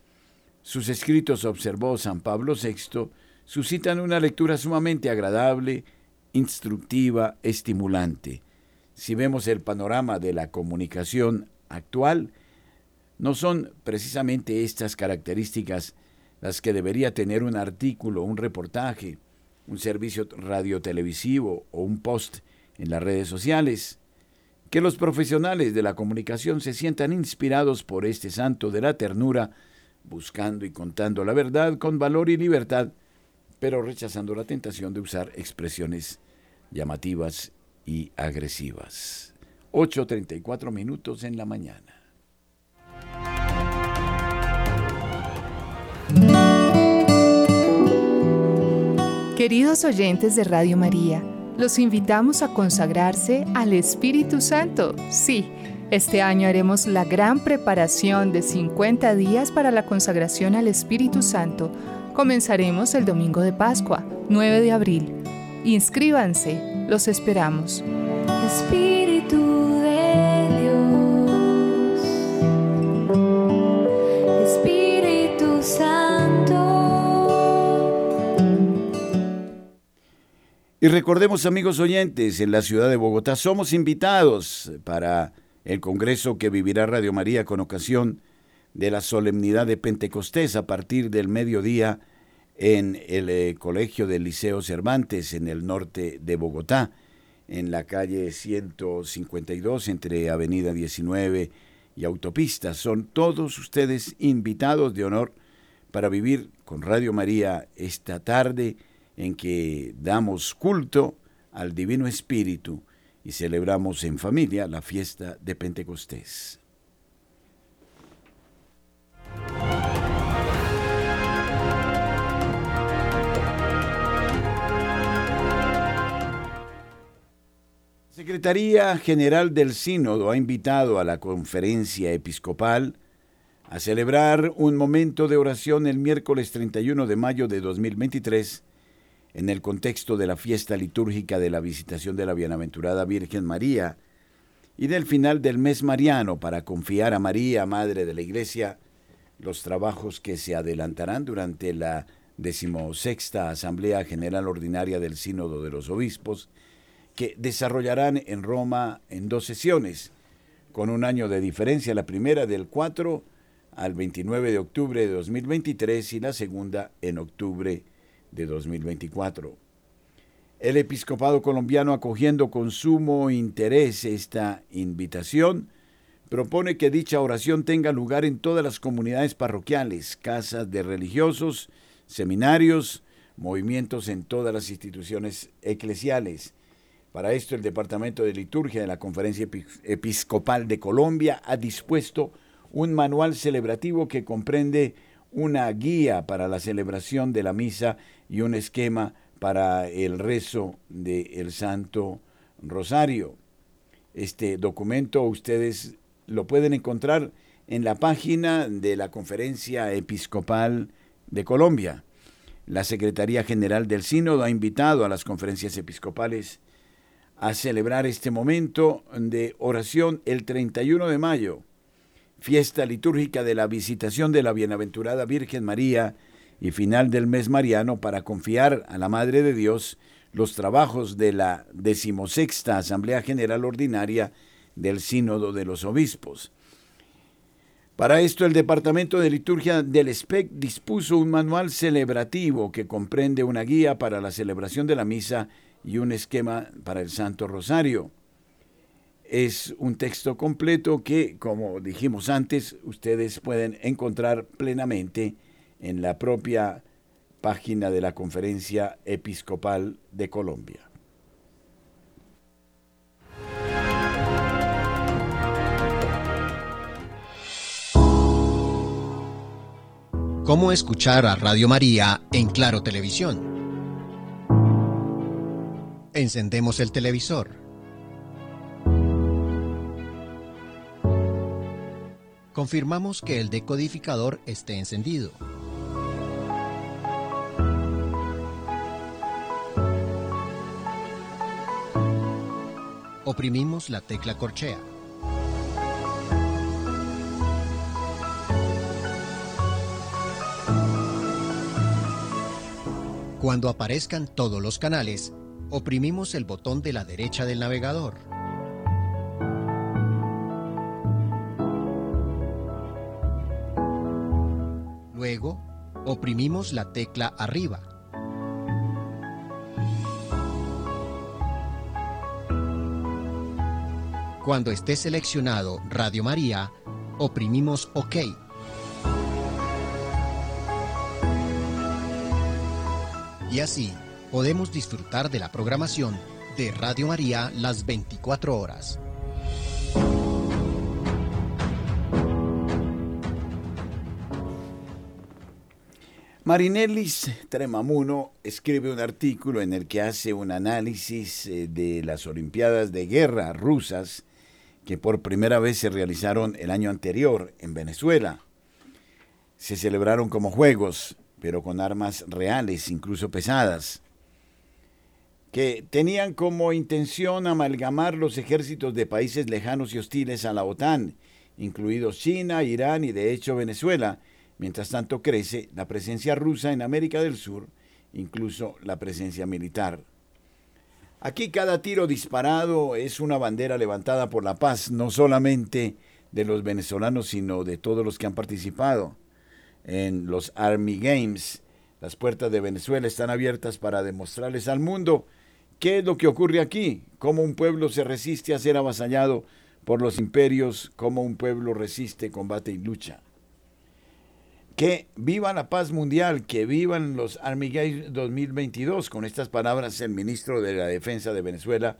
Sus escritos, observó San Pablo VI, suscitan una lectura sumamente agradable, instructiva, estimulante si vemos el panorama de la comunicación actual, no son precisamente estas características las que debería tener un artículo, un reportaje, un servicio radiotelevisivo o un post en las redes sociales. Que los profesionales de la comunicación se sientan inspirados por este santo de la ternura, buscando y contando la verdad con valor y libertad, pero rechazando la tentación de usar expresiones llamativas y agresivas. 8.34 minutos en la mañana. Queridos oyentes de Radio María, los invitamos a consagrarse al Espíritu Santo. Sí, este año haremos la gran preparación de 50 días para la consagración al Espíritu Santo. Comenzaremos el domingo de Pascua, 9 de abril. Inscríbanse los esperamos. Espíritu de Dios, Espíritu Santo. Y recordemos amigos oyentes, en la ciudad de Bogotá somos invitados para el Congreso que vivirá Radio María con ocasión de la solemnidad de Pentecostés a partir del mediodía en el eh, Colegio del Liceo Cervantes, en el norte de Bogotá, en la calle 152, entre Avenida 19 y Autopista. Son todos ustedes invitados de honor para vivir con Radio María esta tarde en que damos culto al Divino Espíritu y celebramos en familia la fiesta de Pentecostés. Secretaría General del Sínodo ha invitado a la conferencia episcopal a celebrar un momento de oración el miércoles 31 de mayo de 2023 en el contexto de la fiesta litúrgica de la visitación de la Bienaventurada Virgen María y del final del mes mariano para confiar a María, Madre de la Iglesia, los trabajos que se adelantarán durante la decimosexta Asamblea General Ordinaria del Sínodo de los Obispos, que desarrollarán en Roma en dos sesiones, con un año de diferencia, la primera del 4 al 29 de octubre de 2023 y la segunda en octubre de 2024. El episcopado colombiano, acogiendo con sumo interés esta invitación, propone que dicha oración tenga lugar en todas las comunidades parroquiales, casas de religiosos, seminarios, movimientos en todas las instituciones eclesiales. Para esto, el Departamento de Liturgia de la Conferencia Episcopal de Colombia ha dispuesto un manual celebrativo que comprende una guía para la celebración de la misa y un esquema para el rezo del Santo Rosario. Este documento ustedes lo pueden encontrar en la página de la Conferencia Episcopal de Colombia. La Secretaría General del Sínodo ha invitado a las conferencias episcopales a celebrar este momento de oración el 31 de mayo, fiesta litúrgica de la visitación de la Bienaventurada Virgen María y final del mes mariano para confiar a la Madre de Dios los trabajos de la decimosexta Asamblea General Ordinaria del Sínodo de los Obispos. Para esto, el Departamento de Liturgia del SPEC dispuso un manual celebrativo que comprende una guía para la celebración de la misa y un esquema para el Santo Rosario. Es un texto completo que, como dijimos antes, ustedes pueden encontrar plenamente en la propia página de la Conferencia Episcopal de Colombia. ¿Cómo escuchar a Radio María en Claro Televisión? Encendemos el televisor. Confirmamos que el decodificador esté encendido. Oprimimos la tecla corchea. Cuando aparezcan todos los canales, oprimimos el botón de la derecha del navegador. Luego, oprimimos la tecla arriba. Cuando esté seleccionado Radio María, oprimimos OK. Y así podemos disfrutar de la programación de Radio María las 24 horas. Marinellis Tremamuno escribe un artículo en el que hace un análisis eh, de las Olimpiadas de Guerra rusas que por primera vez se realizaron el año anterior en Venezuela. Se celebraron como juegos, pero con armas reales, incluso pesadas, que tenían como intención amalgamar los ejércitos de países lejanos y hostiles a la OTAN, incluidos China, Irán y de hecho Venezuela. Mientras tanto crece la presencia rusa en América del Sur, incluso la presencia militar. Aquí cada tiro disparado es una bandera levantada por la paz, no solamente de los venezolanos, sino de todos los que han participado en los Army Games. Las puertas de Venezuela están abiertas para demostrarles al mundo qué es lo que ocurre aquí, cómo un pueblo se resiste a ser avasallado por los imperios, cómo un pueblo resiste, combate y lucha. Que viva la paz mundial, que vivan los Army Games 2022. Con estas palabras, el ministro de la Defensa de Venezuela,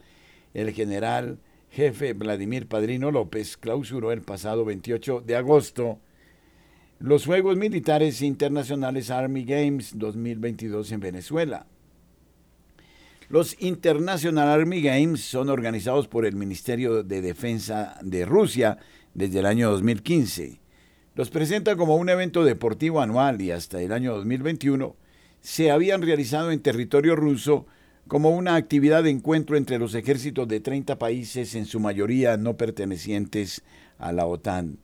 el general jefe Vladimir Padrino López, clausuró el pasado 28 de agosto los Juegos Militares Internacionales Army Games 2022 en Venezuela. Los International Army Games son organizados por el Ministerio de Defensa de Rusia desde el año 2015. Los presenta como un evento deportivo anual y hasta el año 2021 se habían realizado en territorio ruso como una actividad de encuentro entre los ejércitos de 30 países, en su mayoría no pertenecientes a la OTAN.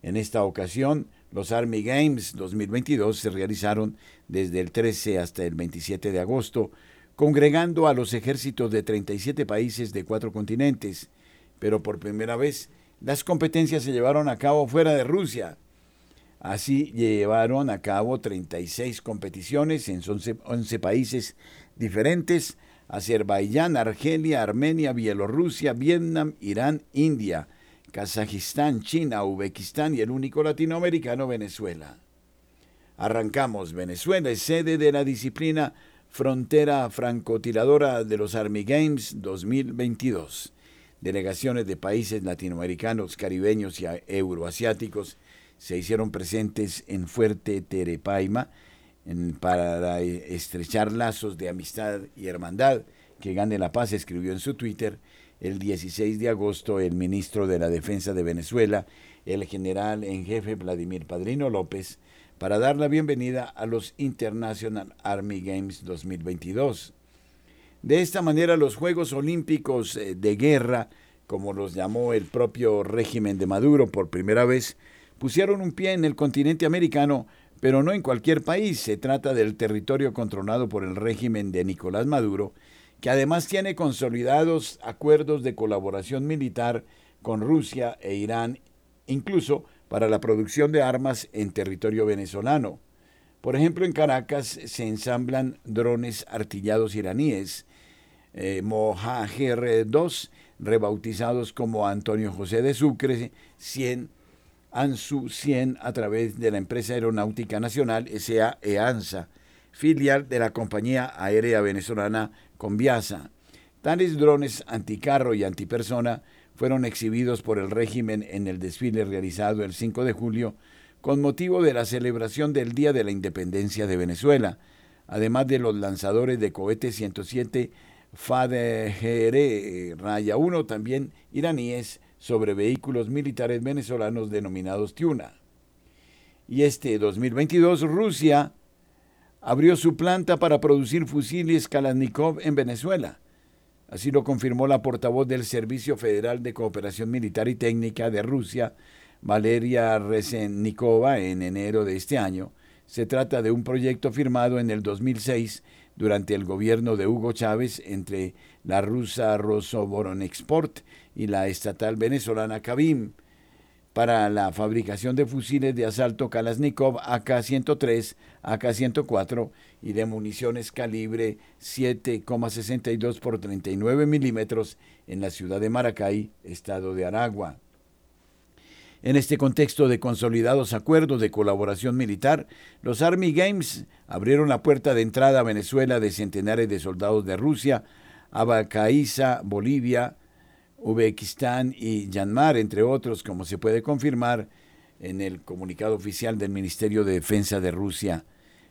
En esta ocasión, los Army Games 2022 se realizaron desde el 13 hasta el 27 de agosto, congregando a los ejércitos de 37 países de cuatro continentes, pero por primera vez las competencias se llevaron a cabo fuera de Rusia. Así llevaron a cabo 36 competiciones en 11, países diferentes, Azerbaiyán, Argelia, Armenia, Bielorrusia, Vietnam, Irán, India, Kazajistán, China, Uzbekistán y el único latinoamericano Venezuela. Arrancamos. Venezuela es sede de la disciplina Frontera Francotiradora de los Army Games 2022. Delegaciones de países latinoamericanos, caribeños y euroasiáticos se hicieron presentes en Fuerte Terepaima para estrechar lazos de amistad y hermandad. Que gane la paz, escribió en su Twitter el 16 de agosto el ministro de la Defensa de Venezuela, el general en jefe Vladimir Padrino López, para dar la bienvenida a los International Army Games 2022. De esta manera los Juegos Olímpicos eh, de Guerra, como los llamó el propio régimen de Maduro por primera vez, pusieron un pie en el continente americano, pero no en cualquier país. Se trata del territorio controlado por el régimen de Nicolás Maduro, que además tiene consolidados acuerdos de colaboración militar con Rusia e Irán, incluso para la producción de armas en territorio venezolano. Por ejemplo, en Caracas se ensamblan drones artillados iraníes, eh, Mohajer-2, rebautizados como Antonio José de Sucre 100, ANSU 100 a través de la empresa aeronáutica nacional SA EANSA, filial de la compañía aérea venezolana Conviasa. Tales drones anticarro y antipersona fueron exhibidos por el régimen en el desfile realizado el 5 de julio con motivo de la celebración del Día de la Independencia de Venezuela, además de los lanzadores de cohetes 107 FADGR Raya 1, también iraníes, sobre vehículos militares venezolanos denominados Tiuna. Y este 2022 Rusia abrió su planta para producir fusiles Kalashnikov en Venezuela. Así lo confirmó la portavoz del Servicio Federal de Cooperación Militar y Técnica de Rusia, Valeria Rezennikova, en enero de este año. Se trata de un proyecto firmado en el 2006 durante el gobierno de Hugo Chávez entre la rusa Rosoboronexport y la estatal venezolana Kabim para la fabricación de fusiles de asalto Kalashnikov AK-103, AK-104 y de municiones calibre 7,62 por 39 milímetros en la ciudad de Maracay, estado de Aragua. En este contexto de consolidados acuerdos de colaboración militar, los Army Games abrieron la puerta de entrada a Venezuela de centenares de soldados de Rusia, Abacaiza, Bolivia, Uzbekistán y Myanmar, entre otros, como se puede confirmar en el comunicado oficial del Ministerio de Defensa de Rusia.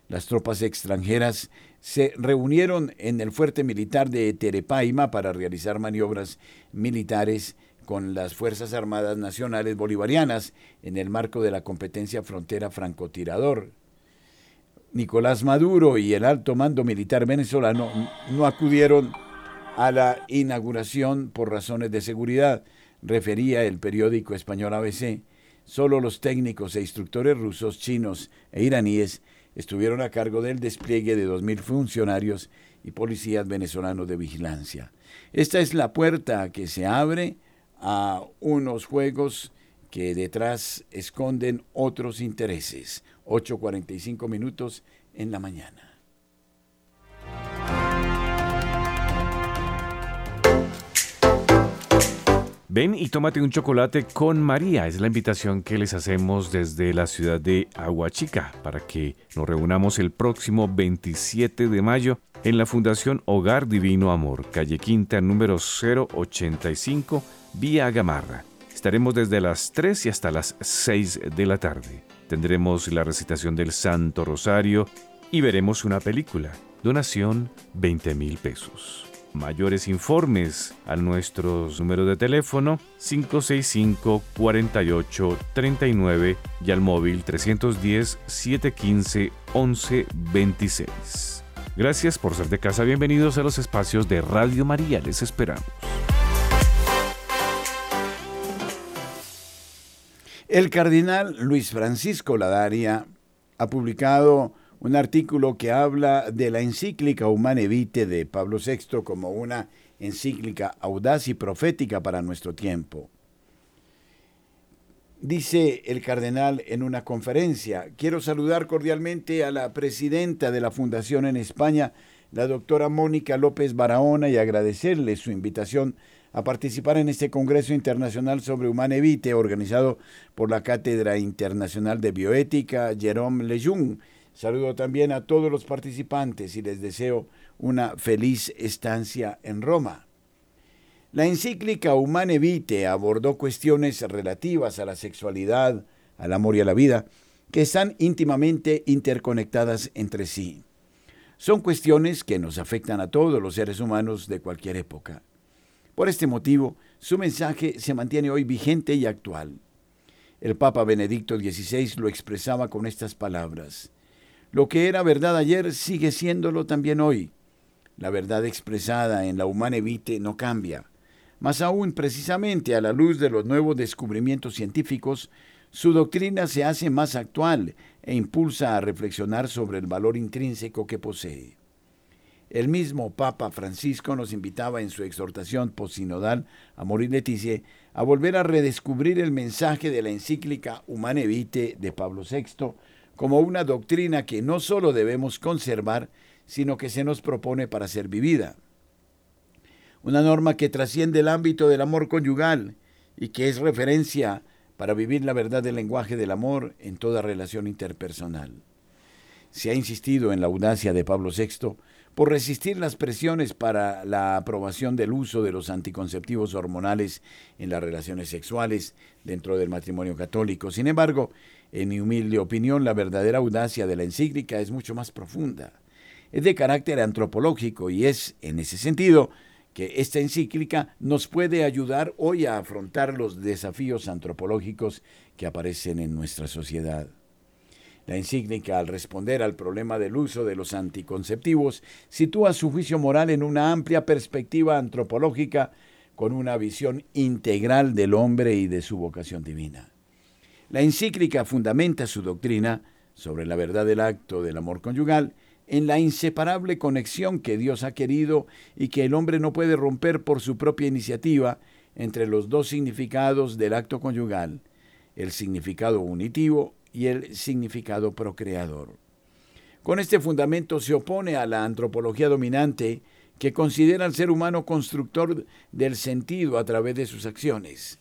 Las tropas extranjeras se reunieron en el fuerte militar de Terepaima para realizar maniobras militares con las Fuerzas Armadas Nacionales Bolivarianas en el marco de la competencia frontera francotirador. Nicolás Maduro y el alto mando militar venezolano no acudieron a la inauguración por razones de seguridad, refería el periódico español ABC. Solo los técnicos e instructores rusos, chinos e iraníes estuvieron a cargo del despliegue de 2.000 funcionarios y policías venezolanos de vigilancia. Esta es la puerta que se abre a unos juegos que detrás esconden otros intereses. 8.45 minutos en la mañana. Ven y tómate un chocolate con María. Es la invitación que les hacemos desde la ciudad de Aguachica para que nos reunamos el próximo 27 de mayo en la Fundación Hogar Divino Amor, calle Quinta, número 085, vía Gamarra. Estaremos desde las 3 y hasta las 6 de la tarde. Tendremos la recitación del Santo Rosario y veremos una película. donación 20 mil pesos. Mayores informes a nuestros números de teléfono 565-4839 y al móvil 310-715-1126. Gracias por ser de casa. Bienvenidos a los espacios de Radio María. Les esperamos. El cardenal Luis Francisco Ladaria ha publicado un artículo que habla de la encíclica Humane Vitae de Pablo VI como una encíclica audaz y profética para nuestro tiempo. Dice el cardenal en una conferencia, quiero saludar cordialmente a la presidenta de la Fundación en España, la doctora Mónica López Barahona, y agradecerle su invitación a participar en este Congreso Internacional sobre Humane Vitae organizado por la Cátedra Internacional de Bioética Jerome Lejeune Saludo también a todos los participantes y les deseo una feliz estancia en Roma. La encíclica Humane Vitae abordó cuestiones relativas a la sexualidad, al amor y a la vida, que están íntimamente interconectadas entre sí. Son cuestiones que nos afectan a todos los seres humanos de cualquier época. Por este motivo, su mensaje se mantiene hoy vigente y actual. El Papa Benedicto XVI lo expresaba con estas palabras. Lo que era verdad ayer sigue siéndolo también hoy. La verdad expresada en la humana evite no cambia. Más aún, precisamente a la luz de los nuevos descubrimientos científicos, su doctrina se hace más actual e impulsa a reflexionar sobre el valor intrínseco que posee. El mismo Papa Francisco nos invitaba en su exhortación posinodal Amor y Leticia a volver a redescubrir el mensaje de la encíclica Humane Vitae de Pablo VI como una doctrina que no solo debemos conservar, sino que se nos propone para ser vivida. Una norma que trasciende el ámbito del amor conyugal y que es referencia para vivir la verdad del lenguaje del amor en toda relación interpersonal. Se ha insistido en la audacia de Pablo VI por resistir las presiones para la aprobación del uso de los anticonceptivos hormonales en las relaciones sexuales dentro del matrimonio católico. Sin embargo, en mi humilde opinión, la verdadera audacia de la encíclica es mucho más profunda. Es de carácter antropológico y es, en ese sentido, que esta encíclica nos puede ayudar hoy a afrontar los desafíos antropológicos que aparecen en nuestra sociedad. La encíclica, al responder al problema del uso de los anticonceptivos, sitúa su juicio moral en una amplia perspectiva antropológica con una visión integral del hombre y de su vocación divina. La encíclica fundamenta su doctrina sobre la verdad del acto del amor conyugal en la inseparable conexión que Dios ha querido y que el hombre no puede romper por su propia iniciativa entre los dos significados del acto conyugal, el significado unitivo y el significado procreador. Con este fundamento se opone a la antropología dominante que considera al ser humano constructor del sentido a través de sus acciones.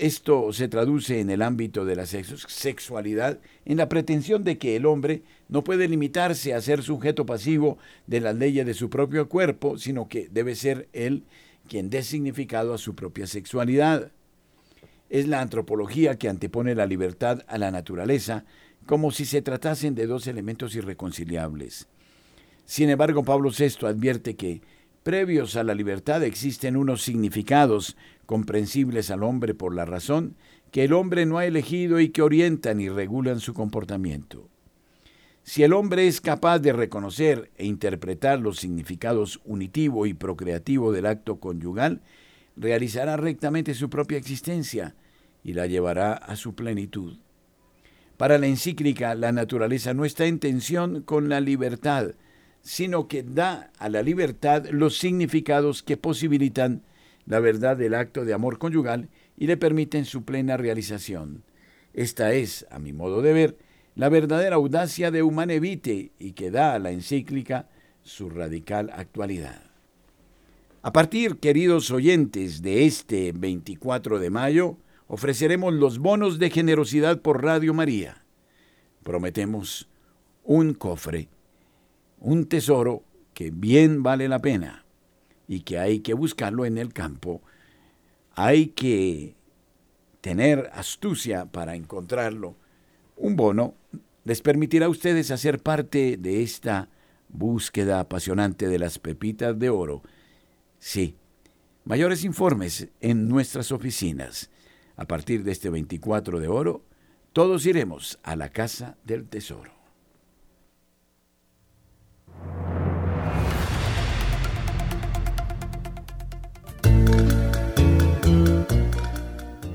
Esto se traduce en el ámbito de la sexualidad en la pretensión de que el hombre no puede limitarse a ser sujeto pasivo de las leyes de su propio cuerpo, sino que debe ser él quien dé significado a su propia sexualidad. Es la antropología que antepone la libertad a la naturaleza, como si se tratasen de dos elementos irreconciliables. Sin embargo, Pablo VI advierte que previos a la libertad existen unos significados comprensibles al hombre por la razón que el hombre no ha elegido y que orientan y regulan su comportamiento. Si el hombre es capaz de reconocer e interpretar los significados unitivo y procreativo del acto conyugal, realizará rectamente su propia existencia y la llevará a su plenitud. Para la encíclica, la naturaleza no está en tensión con la libertad, sino que da a la libertad los significados que posibilitan la verdad del acto de amor conyugal y le permiten su plena realización. Esta es, a mi modo de ver, la verdadera audacia de Humane Vitae y que da a la encíclica su radical actualidad. A partir, queridos oyentes, de este 24 de mayo, ofreceremos los bonos de generosidad por Radio María. Prometemos un cofre, un tesoro que bien vale la pena y que hay que buscarlo en el campo. Hay que tener astucia para encontrarlo. Un bono les permitirá a ustedes hacer parte de esta búsqueda apasionante de las pepitas de oro. Sí, mayores informes en nuestras oficinas. A partir de este 24 de oro, todos iremos a la casa del tesoro.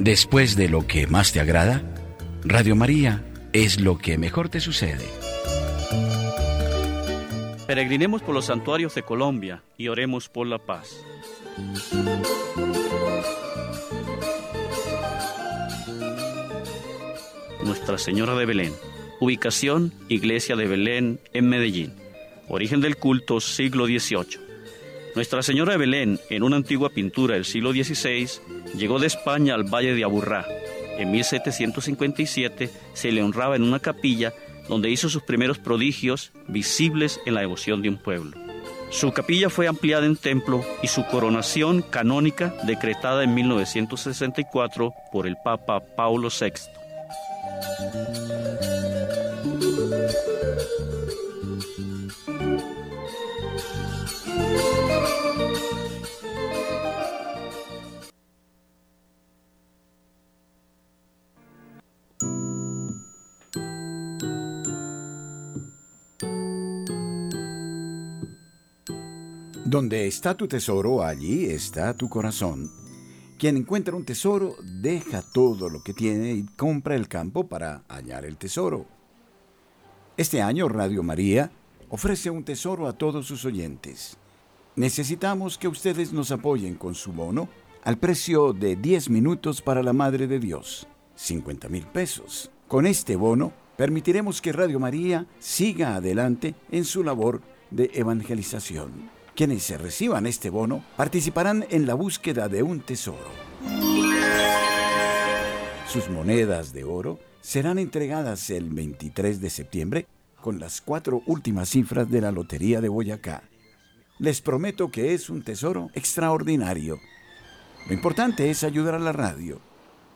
Después de lo que más te agrada, Radio María es lo que mejor te sucede. Peregrinemos por los santuarios de Colombia y oremos por la paz. Nuestra Señora de Belén. Ubicación, Iglesia de Belén, en Medellín. Origen del culto, siglo XVIII. Nuestra Señora de Belén, en una antigua pintura del siglo XVI, llegó de España al Valle de Aburrá. En 1757 se le honraba en una capilla donde hizo sus primeros prodigios visibles en la devoción de un pueblo. Su capilla fue ampliada en templo y su coronación canónica decretada en 1964 por el Papa Paulo VI. Donde está tu tesoro, allí está tu corazón. Quien encuentra un tesoro deja todo lo que tiene y compra el campo para hallar el tesoro. Este año Radio María ofrece un tesoro a todos sus oyentes. Necesitamos que ustedes nos apoyen con su bono al precio de 10 minutos para la Madre de Dios, 50 mil pesos. Con este bono permitiremos que Radio María siga adelante en su labor de evangelización. Quienes se reciban este bono participarán en la búsqueda de un tesoro. Sus monedas de oro serán entregadas el 23 de septiembre con las cuatro últimas cifras de la Lotería de Boyacá. Les prometo que es un tesoro extraordinario. Lo importante es ayudar a la radio.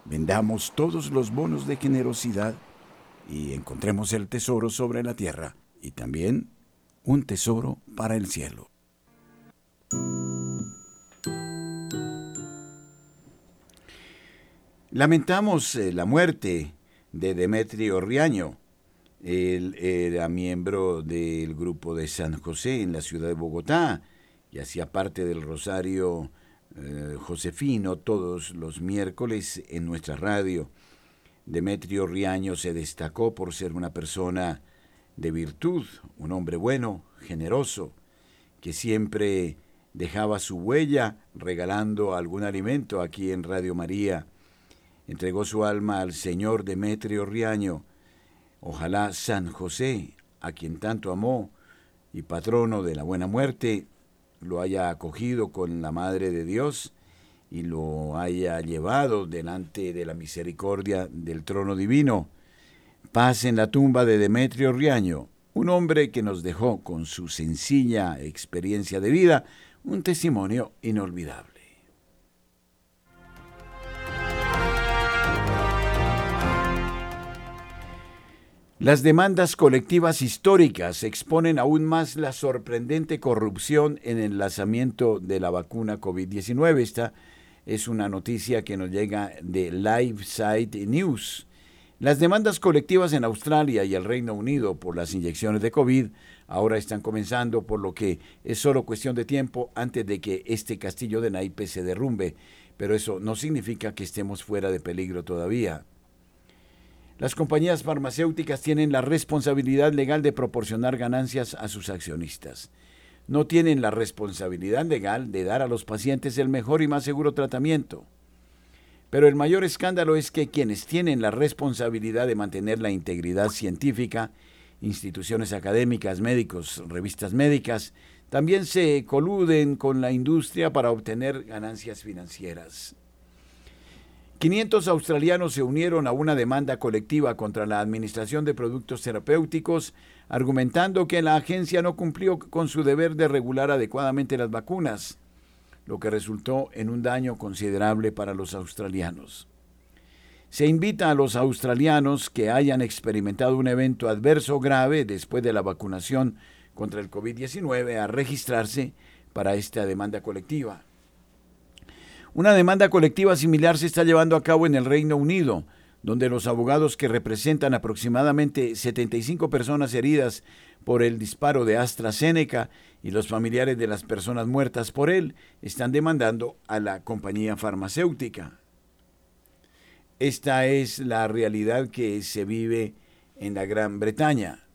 Vendamos todos los bonos de generosidad y encontremos el tesoro sobre la tierra y también un tesoro para el cielo. Lamentamos eh, la muerte de Demetrio Riaño. Él era miembro del grupo de San José en la ciudad de Bogotá y hacía parte del Rosario eh, Josefino todos los miércoles en nuestra radio. Demetrio Riaño se destacó por ser una persona de virtud, un hombre bueno, generoso, que siempre dejaba su huella regalando algún alimento aquí en Radio María. Entregó su alma al Señor Demetrio Riaño. Ojalá San José, a quien tanto amó y patrono de la buena muerte, lo haya acogido con la Madre de Dios y lo haya llevado delante de la misericordia del trono divino. Paz en la tumba de Demetrio Riaño, un hombre que nos dejó con su sencilla experiencia de vida un testimonio inolvidable. Las demandas colectivas históricas exponen aún más la sorprendente corrupción en el lanzamiento de la vacuna COVID-19. Esta es una noticia que nos llega de LiveSite News. Las demandas colectivas en Australia y el Reino Unido por las inyecciones de COVID ahora están comenzando, por lo que es solo cuestión de tiempo antes de que este castillo de naipes se derrumbe, pero eso no significa que estemos fuera de peligro todavía. Las compañías farmacéuticas tienen la responsabilidad legal de proporcionar ganancias a sus accionistas. No tienen la responsabilidad legal de dar a los pacientes el mejor y más seguro tratamiento. Pero el mayor escándalo es que quienes tienen la responsabilidad de mantener la integridad científica, instituciones académicas, médicos, revistas médicas, también se coluden con la industria para obtener ganancias financieras. 500 australianos se unieron a una demanda colectiva contra la Administración de Productos Terapéuticos, argumentando que la agencia no cumplió con su deber de regular adecuadamente las vacunas, lo que resultó en un daño considerable para los australianos. Se invita a los australianos que hayan experimentado un evento adverso grave después de la vacunación contra el COVID-19 a registrarse para esta demanda colectiva. Una demanda colectiva similar se está llevando a cabo en el Reino Unido, donde los abogados que representan aproximadamente 75 personas heridas por el disparo de AstraZeneca y los familiares de las personas muertas por él están demandando a la compañía farmacéutica. Esta es la realidad que se vive en la Gran Bretaña.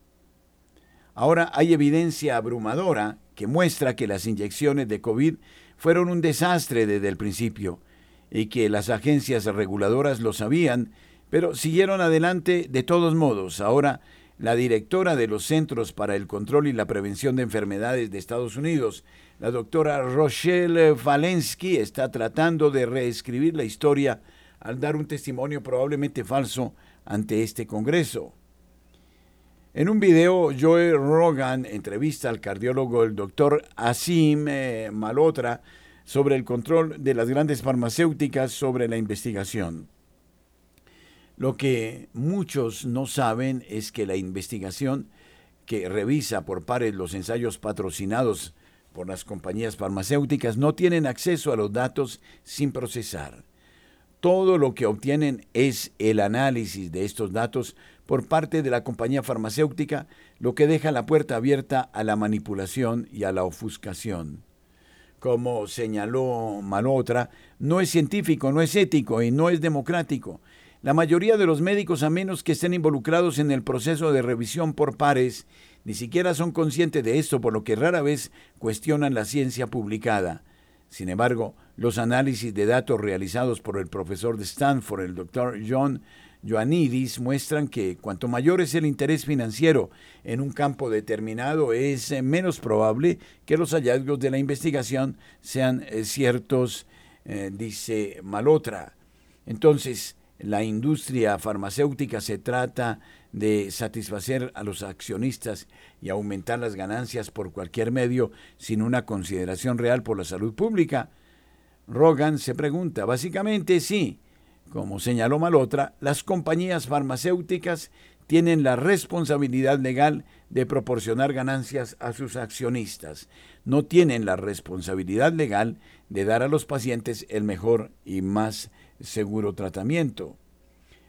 Ahora hay evidencia abrumadora que muestra que las inyecciones de COVID fueron un desastre desde el principio y que las agencias reguladoras lo sabían, pero siguieron adelante de todos modos. Ahora, la directora de los Centros para el Control y la Prevención de Enfermedades de Estados Unidos, la doctora Rochelle Valensky, está tratando de reescribir la historia al dar un testimonio probablemente falso ante este Congreso. En un video, Joe Rogan entrevista al cardiólogo el doctor Asim eh, Malotra sobre el control de las grandes farmacéuticas sobre la investigación. Lo que muchos no saben es que la investigación que revisa por pares los ensayos patrocinados por las compañías farmacéuticas no tienen acceso a los datos sin procesar. Todo lo que obtienen es el análisis de estos datos por parte de la compañía farmacéutica, lo que deja la puerta abierta a la manipulación y a la ofuscación. Como señaló Malotra, no es científico, no es ético y no es democrático. La mayoría de los médicos, a menos que estén involucrados en el proceso de revisión por pares, ni siquiera son conscientes de esto, por lo que rara vez cuestionan la ciencia publicada. Sin embargo, los análisis de datos realizados por el profesor de Stanford, el doctor John Ioannidis muestran que cuanto mayor es el interés financiero en un campo determinado, es eh, menos probable que los hallazgos de la investigación sean eh, ciertos, eh, dice Malotra. Entonces, la industria farmacéutica se trata de satisfacer a los accionistas y aumentar las ganancias por cualquier medio sin una consideración real por la salud pública. Rogan se pregunta, básicamente sí, como señaló Malotra, las compañías farmacéuticas tienen la responsabilidad legal de proporcionar ganancias a sus accionistas. No tienen la responsabilidad legal de dar a los pacientes el mejor y más seguro tratamiento.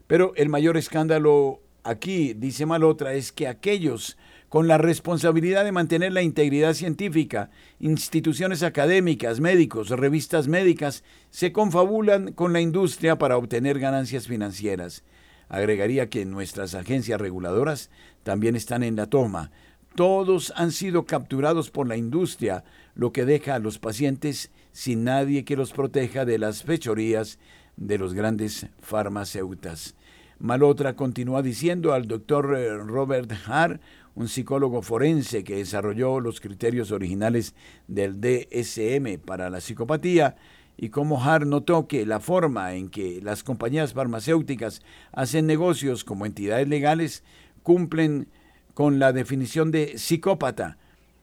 Pero el mayor escándalo aquí, dice Malotra, es que aquellos con la responsabilidad de mantener la integridad científica, instituciones académicas, médicos, revistas médicas, se confabulan con la industria para obtener ganancias financieras. Agregaría que nuestras agencias reguladoras también están en la toma. Todos han sido capturados por la industria, lo que deja a los pacientes sin nadie que los proteja de las fechorías de los grandes farmacéutas. Malotra continúa diciendo al doctor eh, Robert Hart, un psicólogo forense que desarrolló los criterios originales del DSM para la psicopatía, y como Hart notó que la forma en que las compañías farmacéuticas hacen negocios como entidades legales cumplen con la definición de psicópata,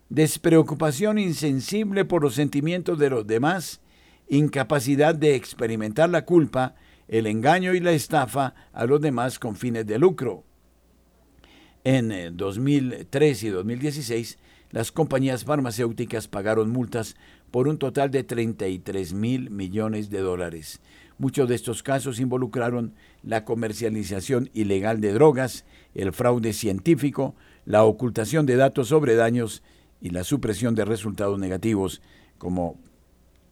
despreocupación insensible por los sentimientos de los demás, incapacidad de experimentar la culpa, el engaño y la estafa a los demás con fines de lucro. En 2003 eh, y 2016, las compañías farmacéuticas pagaron multas por un total de 33 mil millones de dólares. Muchos de estos casos involucraron la comercialización ilegal de drogas, el fraude científico, la ocultación de datos sobre daños y la supresión de resultados negativos, como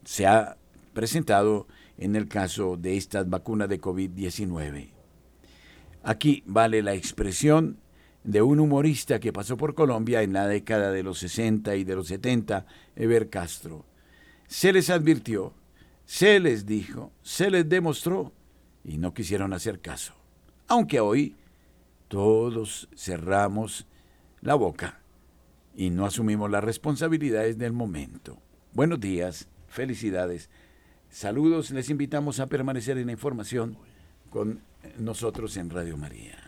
se ha presentado en el caso de estas vacunas de COVID-19. Aquí vale la expresión de un humorista que pasó por Colombia en la década de los 60 y de los 70, Eber Castro. Se les advirtió, se les dijo, se les demostró y no quisieron hacer caso. Aunque hoy todos cerramos la boca y no asumimos las responsabilidades del momento. Buenos días, felicidades. Saludos, les invitamos a permanecer en la información con nosotros en Radio María.